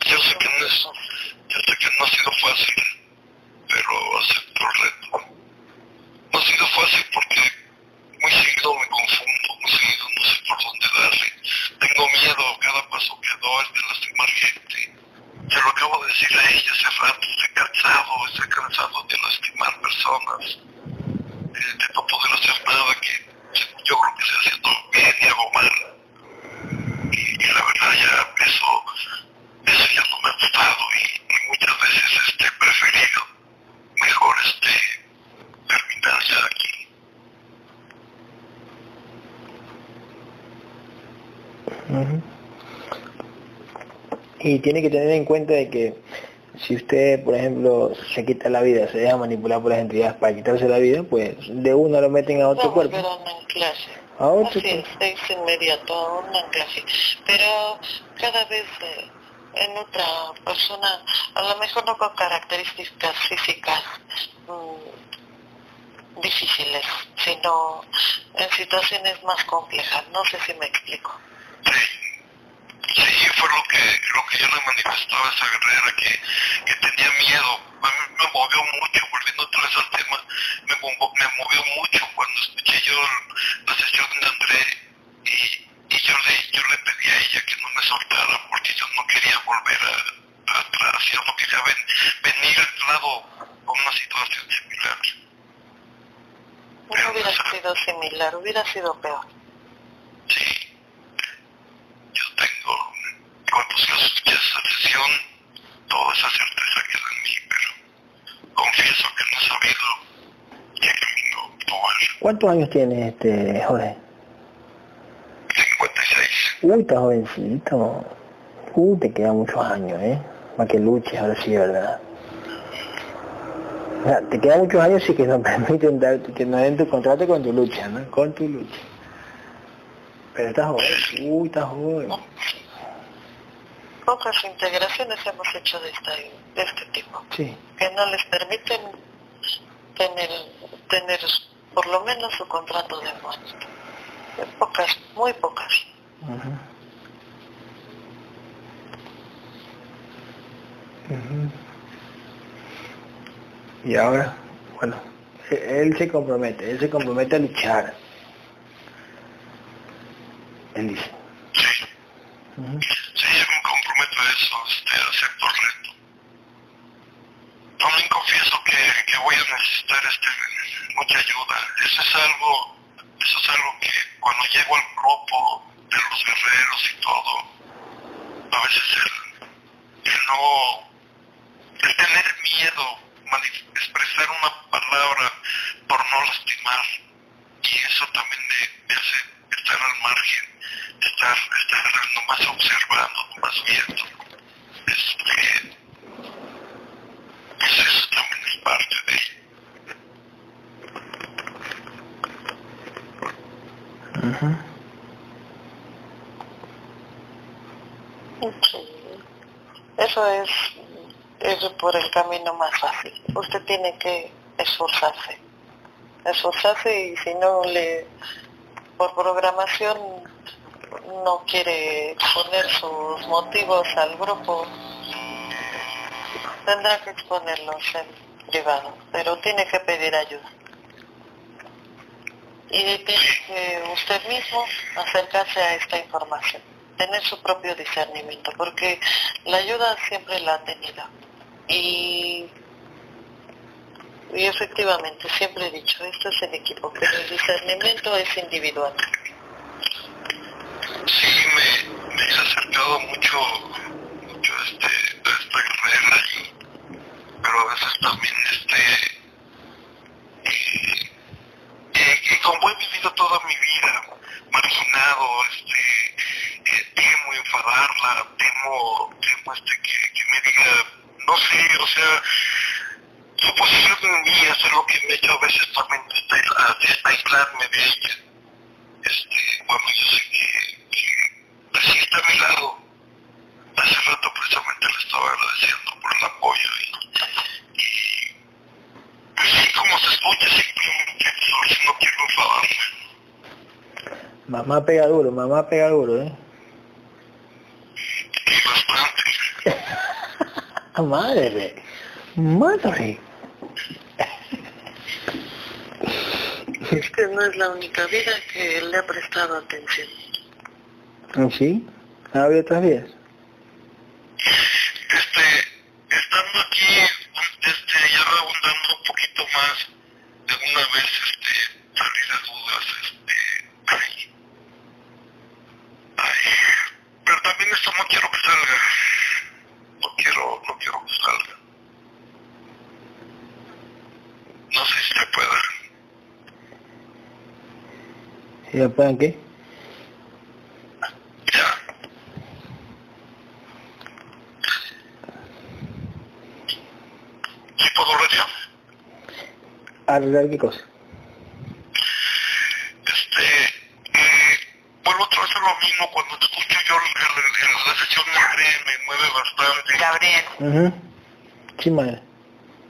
S3: yo sé que no es yo sé que no ha sido fácil pero acepto el reto. No ha sido fácil porque muy seguido me confundo muy seguido no sé por dónde darle. Tengo miedo a cada paso que doy de lastimar gente. Se lo acabo de decir a ella hace rato estoy cansado estoy cansado de lastimar personas eh, de no poder hacer nada que yo creo que se haciendo bien y hago mal. Y, la verdad ya eso, eso ya no me ha gustado y, muchas veces este, preferido mejor este, terminar ya aquí. Uh.
S1: Y tiene que tener en cuenta de que si usted, por ejemplo, se quita la vida, se deja manipular por las entidades para quitarse la vida, pues de uno lo meten a otro
S2: no,
S1: cuerpo.
S2: Pero en clase.
S1: A otro
S2: Así es, es inmediato, a un anclaje. Pero cada vez eh, en otra persona, a lo mejor no con características físicas mm, difíciles, sino en situaciones más complejas. No sé si me explico.
S3: Fue lo que, lo que yo le manifestaba a esa guerrera, que, que tenía miedo. A mí me movió mucho, volviendo otra vez al tema, me, me movió mucho cuando escuché yo la sesión de André y, y yo, le, yo le pedí a ella que no me soltara porque yo no quería volver a, a atrás, yo no quería ven, venir al lado con una situación similar.
S2: No hubiera sido similar, hubiera sido peor.
S3: Sí. Cuando se escuché esa sesión, toda esa certeza queda en mí, pero confieso que no he sabido qué camino tomar.
S1: ¿Cuántos años tiene este Jorge?
S3: 56.
S1: Uy, está jovencito. Uy, te quedan muchos años, ¿eh? Para que luches, ahora sí, ¿verdad? O sea, te quedan muchos años y que nos permiten dar, que nos den tu contrato con tu lucha, ¿no? Con tu lucha. Pero estás joven. Uy, estás joven.
S2: Pocas integraciones hemos hecho de, esta, de este tipo,
S1: Sí.
S2: que no les permiten tener, tener por lo menos su contrato de muerte. Pocas, muy pocas.
S1: Y ahora, bueno, e- él se compromete, él se compromete a luchar. Él dice.
S3: sí, yo me comprometo a eso, este, acepto el reto. También confieso que, que voy a necesitar este, mucha ayuda. Eso es algo, eso es algo que cuando llego al grupo de los guerreros y todo, a veces el, el no, el tener miedo, expresar una palabra por no lastimar, y eso también me, me hace estar al margen, estar, estar nomás observando, nomás viendo. Este, pues eso también es parte de.
S2: Sí. Eso es, es por el camino más fácil. Usted tiene que esforzarse. Esforzarse y si no le, por programación, no quiere poner sus motivos al grupo, tendrá que exponerlos en privado, pero tiene que pedir ayuda. Y tiene que usted mismo acercarse a esta información, tener su propio discernimiento, porque la ayuda siempre la ha tenido. Y, y efectivamente, siempre he dicho, esto es en equipo, pero el discernimiento es individual.
S3: Sí me, he acercado mucho, mucho a, este, a esta guerrera y, pero a veces también este como he vivido toda mi vida marginado, este eh, temo enfadarla, temo, temo este que, me diga, no sé, o sea, su posición en mí es lo que me ha hecho a veces también este, a- aislarme de ella. Este, bueno, yo sé que, que así está a mi lado. Hace rato precisamente le estaba agradeciendo por el apoyo y, y pues sí, como se escucha, simplemente no, no quiero enfadarme.
S1: Mamá pega duro, mamá pega duro, ¿eh?
S3: Y bastante.
S1: Madre, madre.
S2: Esta no es la única vida que le ha prestado atención.
S1: ¿Sí? ¿Ha habido otras vías?
S3: Este, estando aquí, este, ya abundando un poquito más, de una vez, este, salí de dudas, este, ay, ay, pero también esto no quiero que salga, no quiero, no quiero que salga. No sé si se pueda.
S1: ¿Y ya puedan qué?
S3: Ya,
S1: ¿Arreglar qué cosa?
S3: Este, eh, vuelvo otra vez a lo mismo, cuando escucho yo el, el, el, la sesión me, me mueve bastante.
S2: Gabriel,
S1: Ujú. Sí, madre.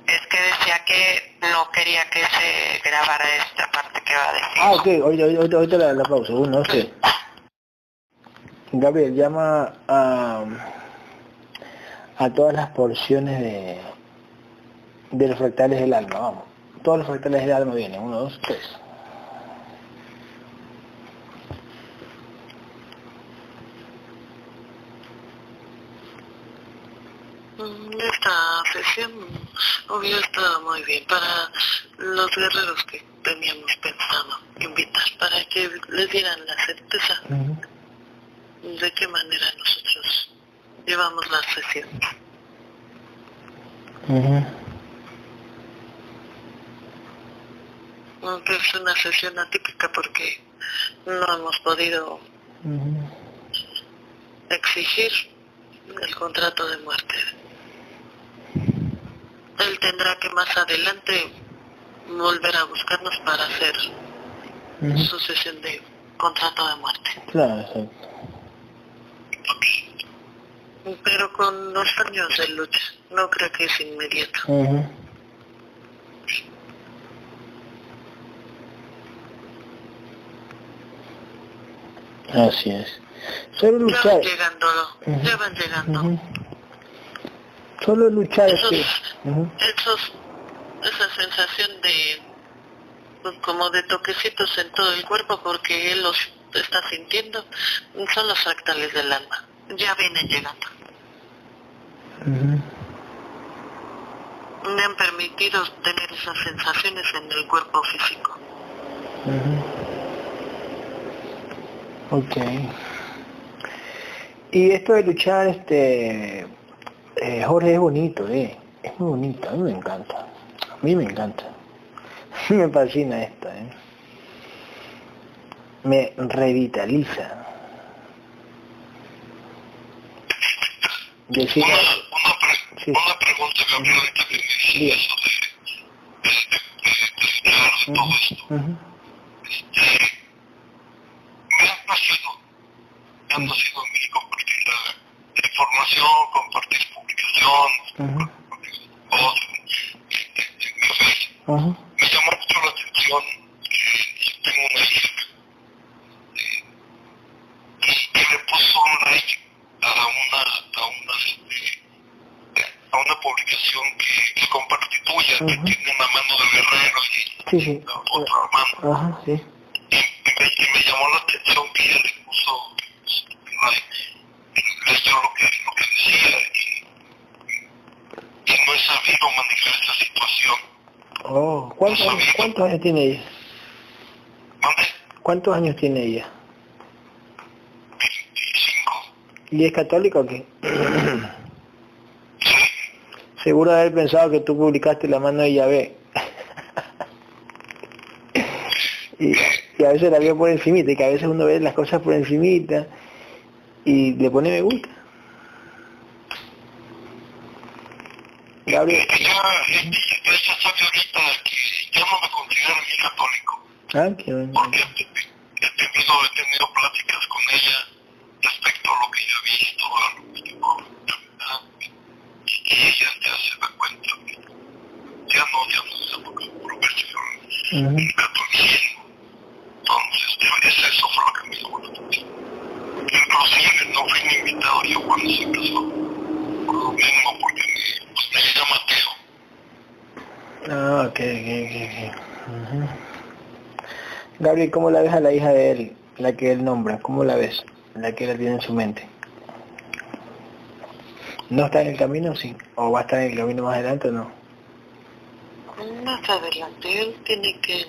S2: es que decía que no quería que se grabara esta parte que va a decir.
S1: Ah, ok, ahorita, ahorita, ahorita la, la pausa, uno, no sé. Gabriel, llama a, a todas las porciones de, de los fractales del alma, vamos. Todos los fractales del alma vienen, uno, dos, tres.
S2: Mm, Esta sesión hubiera estado muy bien para los guerreros que teníamos pensado invitar, para que les dieran la certeza de qué manera nosotros llevamos la sesión.
S1: Ujú.
S2: Aunque es una sesión atípica porque no hemos podido exigir el contrato de muerte. Él tendrá que más adelante volver a buscarnos para hacer su sesión de contrato de muerte.
S1: Claro, exacto.
S2: Pero con los años de lucha, no creo que es inmediato.
S1: Así es. Solo
S2: Ya
S1: luchar.
S2: van llegando, ya van llegando.
S1: Solo luchar es
S2: Esos.
S1: Ujú.
S2: esos, esa sensación de, pues, como de toquecitos en todo el cuerpo porque él los está sintiendo, son los fractales del alma. Ya vienen llegando. Me han permitido tener esas sensaciones en el cuerpo físico.
S1: Ok. Y esto de luchar, este, eh, Jorge, es bonito, eh. Es muy bonito, a mí me encanta. A mí me encanta. me fascina esto, eh. Me revitaliza. Decir,
S3: Una, una, pre-
S1: Sí.
S3: una pregunta, ahorita que me de, de, de, de luchar, de todo esto.
S1: Ujú,
S3: Este, me han nacido, mí compartir la, información, compartir publicaciones,
S1: ujú,
S3: compartir cosas en, en, en mi Facebook.
S1: ujú,
S3: me llamó mucho la atención que yo tengo una hija eh, y que le puso un like a una a una este, a una publicación que, que compartí tuya que tiene una mano de guerrero y
S1: Sí, sí.
S3: la otra mano
S1: Ajá, sí.
S3: y, y me, y me llamó la atención que ella le puso un like y leyó lo que lo que decía y, y no he sabido manejar esa situación
S1: Oh, ¿cuántos, años- ¿cuántos años tiene ella? ¿Cuántos años tiene ella?
S3: 25
S1: ¿Y es católica o qué? Seguro de haber pensado que tú publicaste la mano de Yahvé. y, y a veces la veo por encimita, y que a veces uno ve las cosas por encimita y le pone me gusta. Gabriel.
S3: Ella, ella sabe ahorita que yo no me considero ni católico,
S1: Ah, qué bueno.
S3: porque he tenido, he tenido pláticas con ella respecto a lo que yo he visto, a lo que yo y ella ya se da cuenta que ya no, ya no se va por verse
S1: Ujú.
S3: el catolicismo. Entonces, es eso fue lo que me atención. Inclusive no fui ni invitado yo cuando se casó, por lo mismo, porque me, pues, me llama ateo.
S1: Ah, ok, ok, ok, ok. Ujú. Gabriel, ¿cómo la ves a la hija de él, la que él nombra? ¿Cómo la ves? La que él tiene en su mente. ¿No está en el camino, sí? ¿O va a estar en el camino más adelante o no?
S2: Más adelante, él tiene que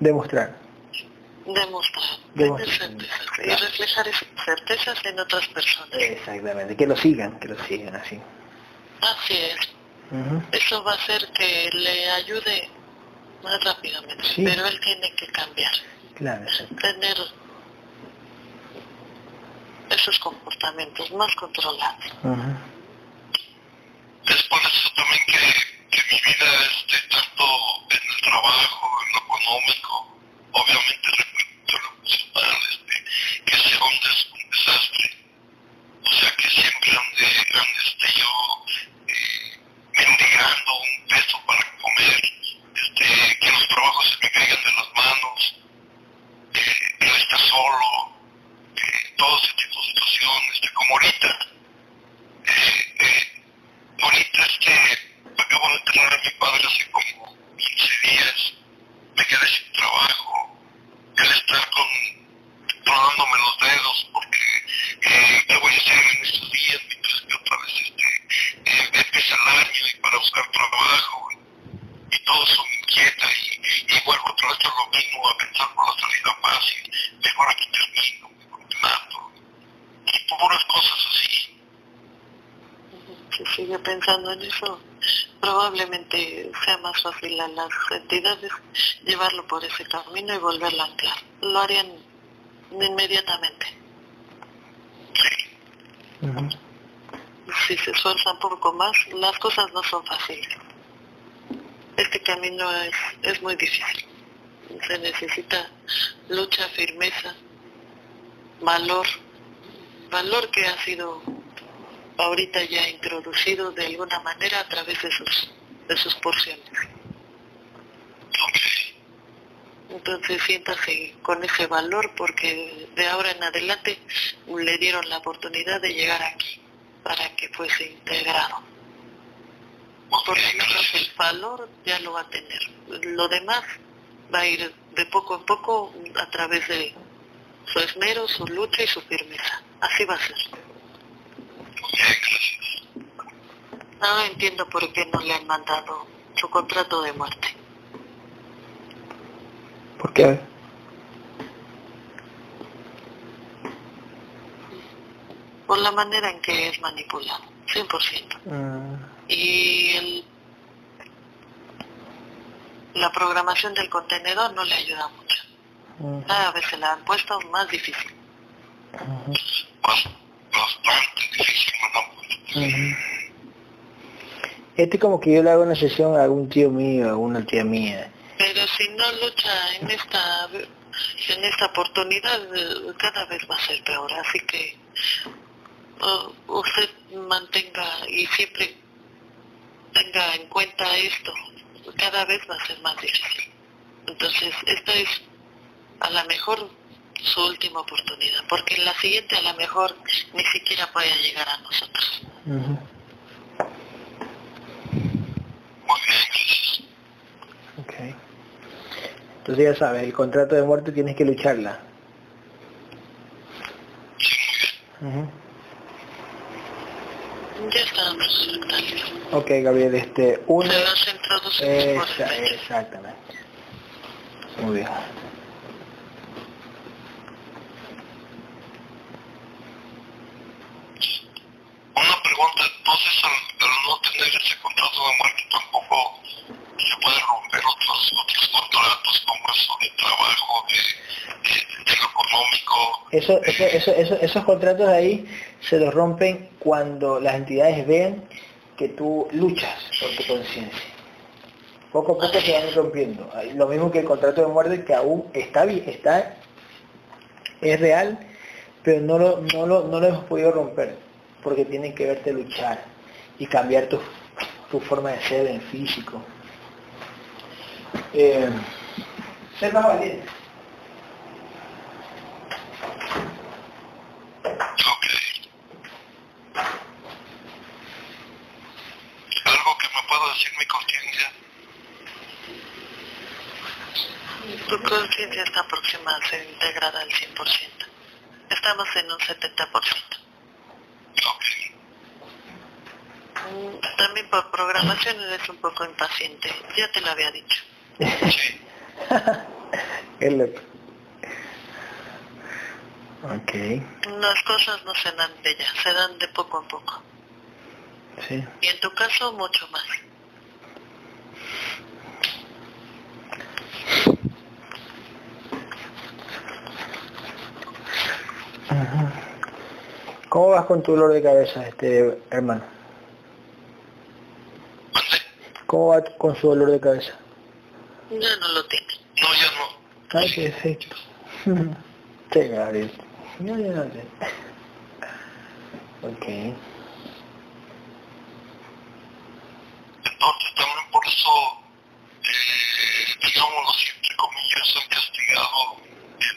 S1: Demostrar.
S2: demostrar,
S1: Demostrar.
S2: y reflejar esas certezas en otras personas.
S1: Exactamente, que lo sigan, que lo sigan así.
S2: Así es eso va a hacer que le ayude más rápidamente. Pero él tiene que cambiar.
S1: Claro.
S2: Tener esos comportamientos más controlados.
S1: Uh -huh.
S3: Es por eso también que, mi vida, este, tanto en el trabajo, en lo económico, obviamente repito lo principal, este, que sea un, un desastre. O sea, que siempre ande, ande este yo esperando un peso para comer, este, que los trabajos se me caigan de las manos, eh, que no está solo, eh, todo ese tipo de situaciones, este, como ahorita. Eh, eh, ahorita este, acabo de enterrar a mi padre hace como 15 días, me quedé sin trabajo, el estar con tronándome los dedos porque eh, ¿qué voy a hacer en estos días mientras este, año y para buscar trabajo y todo eso me inquieta y, y vuelvo otra vez a lo mismo a pensar por la salida fácil, mejor aquí termino, mejor me mato y puras cosas así.
S2: Si sigue pensando en eso, probablemente sea más fácil a las entidades llevarlo por ese camino y volverlo a anclar. Lo harían inmediatamente. Si se esfuerzan un poco más, las cosas no son fáciles. Este camino es, es muy difícil. Se necesita lucha, firmeza, valor, valor que ha sido ahorita ya introducido de alguna manera a través de sus, de sus porciones. Entonces siéntase con ese valor porque de ahora en adelante le dieron la oportunidad de llegar aquí para que fuese integrado. Por lo menos el valor ya lo va a tener. Lo demás va a ir de poco a poco a través de su esmero, su lucha y su firmeza. Así va a ser. No entiendo por qué no le han mandado su contrato de muerte.
S1: ¿Por qué?
S2: Por la manera en que es manipulado, 100%.
S1: Mm,
S2: Y el, la programación del contenedor no le ayuda mucho.
S1: mm,
S2: Cada vez se la han puesto más difícil.
S1: ujú. Este es como que yo le hago una sesión a algún tío mío, a una tía mía.
S2: Pero si no lucha en esta en esta oportunidad, cada vez va a ser peor. Así que uh, usted mantenga y siempre tenga en cuenta esto. Cada vez va a ser más difícil. Entonces, esta es a lo mejor su última oportunidad, porque en la siguiente a lo mejor ni siquiera pueda llegar a nosotros.
S1: Ujú.
S3: Muy bien, gracias.
S1: Ok. Entonces ya sabes, el contrato de muerte tienes que lucharla. Ujú.
S2: Ya Natalia.
S1: Ok, Gabriel, este, uno...
S2: Se por
S1: Esa- exactamente. Muy bien.
S3: Una pregunta, entonces al, al no tener ese contrato de muerte tampoco se puede romper otros contratos como eso de trabajo, de, económico.
S1: Eso, eso, eso, eso- esos contratos ahí se los rompen cuando las entidades vean que tú luchas por tu conciencia. Poco a poco se van rompiendo. Lo mismo que el contrato de muerte que aún está bien, está, es real, pero no lo, no lo, no lo hemos podido romper, porque tienen que verte luchar y cambiar tu, tu forma de ser en físico. Eh, ser más valiente.
S3: Ok. Algo que me pueda decir mi conciencia.
S2: Tu conciencia está próxima a ser integrada al 100%. Estamos en un 70%.
S3: Ok.
S2: Mm, También por programación eres un poco impaciente. Ya te lo había dicho.
S3: Sí.
S1: Qué loco. Ok,
S2: Las cosas no se dan de ya, se dan de poco a poco.
S1: sí.
S2: Y en tu caso, mucho más.
S1: ¿Cómo vas con tu dolor de cabeza, este hermano? ¿Cómo va con su dolor de cabeza?
S2: Ya no lo tiene.
S3: No, ya no.
S1: Ay, qué efecto. Sí, Gabriel. No, ya no sé. Ok.
S3: Entonces también por eso, eh, digámoslo así, entre comillas, soy castigado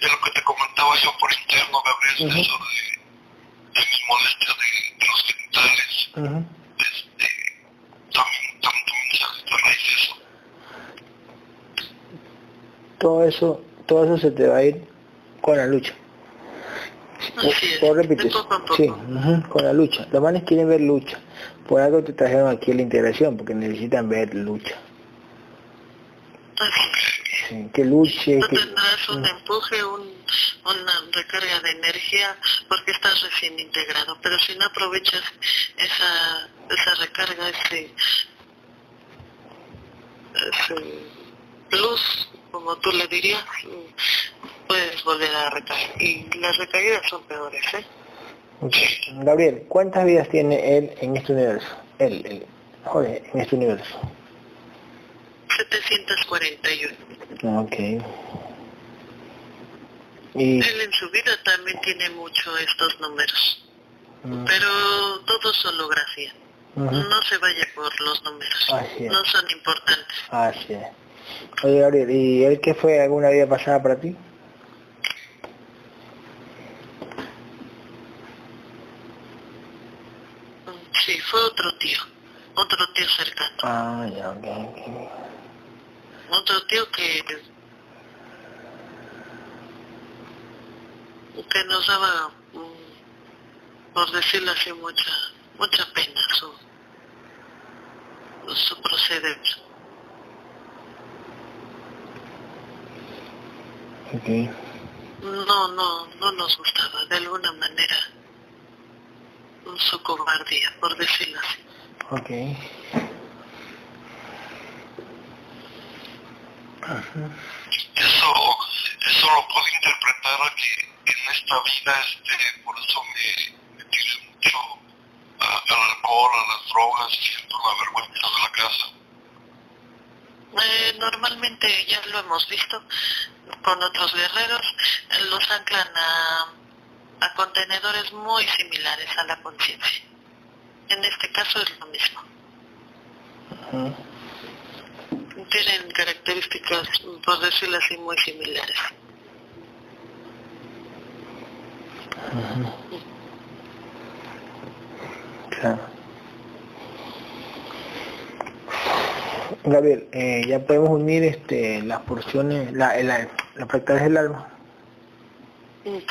S3: de lo que te comentaba yo por interno, Gabriel,
S1: Ujú.
S3: eso de, de mi molestia de, de los genitales también, también, también sale de raíz de eso.
S1: Todo eso, todo eso se te va a ir con la lucha.
S2: por
S1: repetir. Sí, con la lucha. Los manes quieren ver lucha. Por algo te trajeron aquí la integración, porque necesitan ver lucha. Sí, que luche.
S2: Tú tendrás un empuje, un, una recarga de energía, porque estás recién integrado. Pero si no aprovechas esa, esa recarga, ese, ese plus, como tú le dirías, puedes volver a recaer. Y las recaídas son peores, ¿eh?
S1: Gabriel, ¿cuántas vidas tiene él en este universo? Él, él, joder, en este universo.
S2: 741.
S1: Ok.
S2: Y... Él en su vida también tiene mucho estos números. Mm. Pero todo holografía. No se vaya por los números. No son importantes.
S1: Así es. Oye, Gabriel, ¿y él qué fue alguna vida pasada para ti?
S2: Sí, fue otro tío. Otro tío cercano.
S1: Ah, ya, ok,
S2: Otro tío que... que nos daba, mm, por decirlo así, mucha, mucha pena su, su proceder. No, no, no nos gustaba, de alguna manera, su cobardía, por decirlo así.
S1: Ok.
S3: Eso, eso lo puedo interpretar a que en esta vida, este, por eso me, me tiré mucho al alcohol, a las drogas, siento la vergüenza de la casa.
S2: Eh, normalmente ya lo hemos visto con otros guerreros, los anclan a, a contenedores muy similares a la conciencia. En este caso es lo mismo. Tienen características, por decirlo así, muy similares.
S1: Gabriel, eh, ya podemos unir este, las porciones, la, la, las fractales del alma.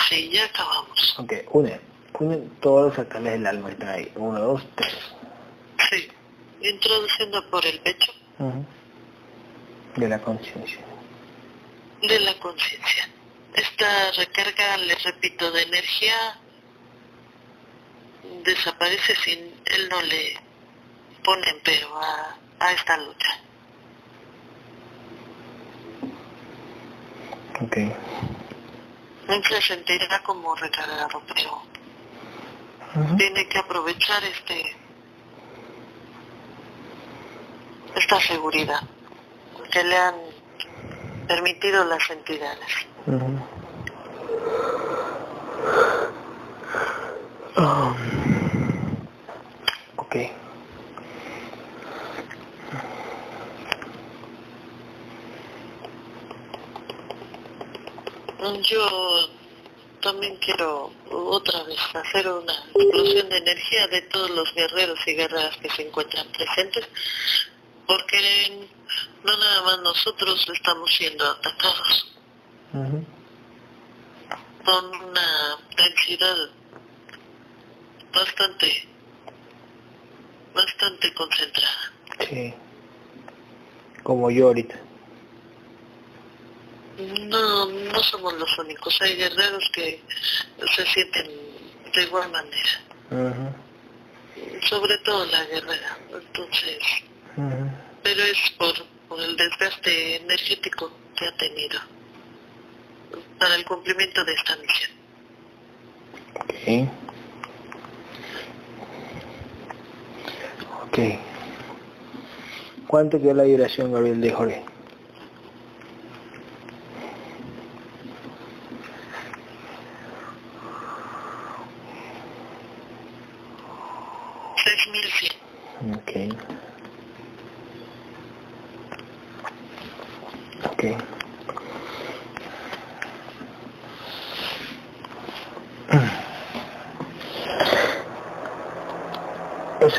S2: Sí, ya acabamos.
S1: Ok, une, une todos los fractales del alma que están ahí. Uno, dos, tres.
S2: Sí, introduciendo por el pecho.
S1: De la conciencia.
S2: De la conciencia. Esta recarga, les repito, de energía desaparece sin él no le pone pero a a esta lucha.
S1: Ok.
S2: Se sentirá como recargado, pero tiene que aprovechar este esta seguridad que le han permitido las entidades.
S1: ok.
S2: Yo también quiero otra vez hacer una explosión de energía de todos los guerreros y guerreras que se encuentran presentes, porque no nada más nosotros estamos siendo atacados con una densidad bastante, bastante concentrada.
S1: Sí, como yo ahorita.
S2: No, no somos los únicos. Hay guerreros que se sienten de igual manera. Sobre todo la guerrera. Entonces, pero es por, el desgaste energético que ha tenido para el cumplimiento de esta misión.
S1: Ok. Ok. ¿Cuánto quedó la duración, Gabriel de Jorge? Ok. Ok.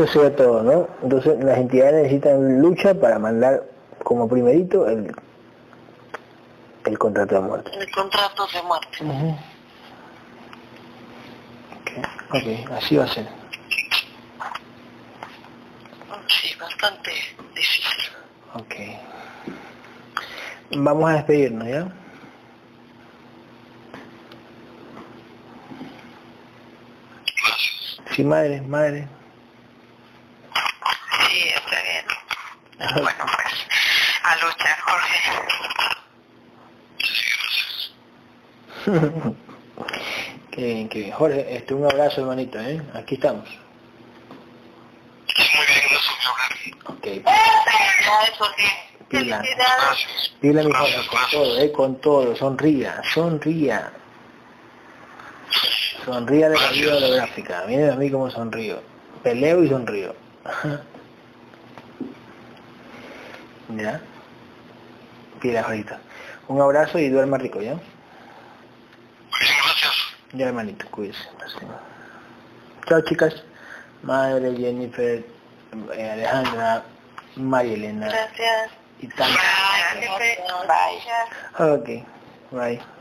S1: Eso sería todo, ¿no? Entonces las entidades necesitan lucha para mandar como primerito el, el contrato de muerte.
S2: El contrato de muerte.
S1: Ok, okay. así va a ser.
S2: Sí, bastante difícil.
S1: Ok. Vamos a despedirnos, ¿ya? Sí, madre, madre.
S2: Sí, está bien. Bueno, pues, a luchar, Jorge.
S3: Sí, gracias.
S1: qué bien, qué bien. Jorge, este, un abrazo, hermanito, ¿eh? Aquí estamos.
S3: Muy bien, gracias.
S1: Ok.
S2: Felicidades, Jorge.
S1: Pila.
S2: Felicidades.
S3: Gracias.
S1: Dile a mi Jorge, con todo, ¿eh? Con todo, sonría, sonría. Sonría de la vida holográfica. Miren a mí cómo sonrío. Peleo y sonrío. ¿Ya? Pila, Jorito. Un abrazo y duerma rico, ¿ya?
S3: Bien, gracias.
S1: Ya, hermanito, cuídese. Chao, chicas. Madre, Jennifer, eh, Alejandra, María Elena
S2: Gracias.
S1: y Tania.
S2: Bye. Bye.
S1: Ok, bye.